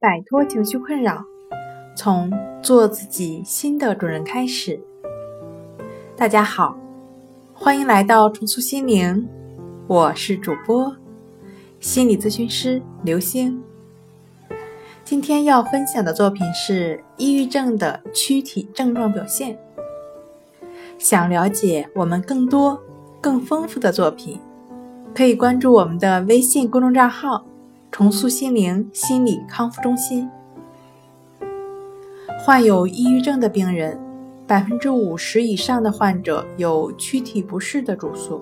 摆脱情绪困扰，从做自己新的主人开始。大家好，欢迎来到重塑心灵，我是主播心理咨询师刘星。今天要分享的作品是抑郁症的躯体症状表现。想了解我们更多、更丰富的作品，可以关注我们的微信公众账号。重塑心灵心理康复中心。患有抑郁症的病人，百分之五十以上的患者有躯体不适的主诉。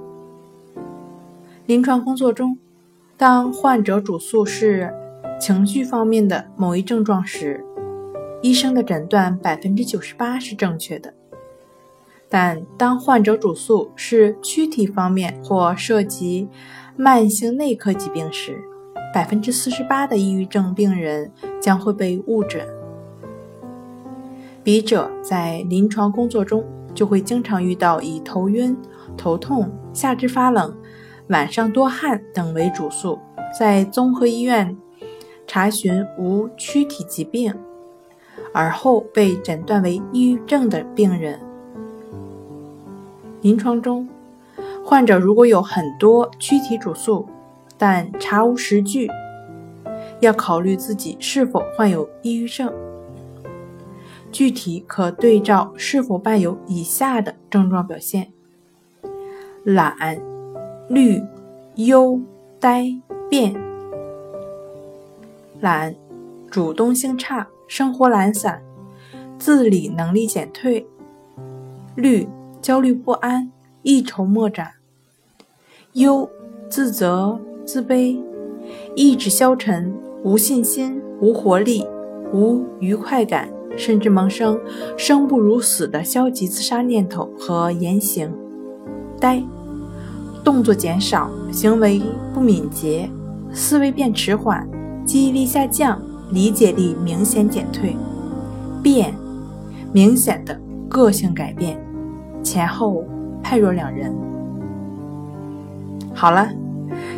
临床工作中，当患者主诉是情绪方面的某一症状时，医生的诊断百分之九十八是正确的。但当患者主诉是躯体方面或涉及慢性内科疾病时，百分之四十八的抑郁症病人将会被误诊。笔者在临床工作中就会经常遇到以头晕、头痛、下肢发冷、晚上多汗等为主诉，在综合医院查询无躯体疾病，而后被诊断为抑郁症的病人。临床中，患者如果有很多躯体主诉，但查无实据，要考虑自己是否患有抑郁症。具体可对照是否伴有以下的症状表现：懒、虑、忧、呆、变。懒，主动性差，生活懒散，自理能力减退；虑，焦虑不安，一筹莫展；忧，自责。自卑、意志消沉、无信心、无活力、无愉快感，甚至萌生生不如死的消极自杀念头和言行。呆，动作减少，行为不敏捷，思维变迟缓，记忆力下降，理解力明显减退。变，明显的个性改变，前后判若两人。好了。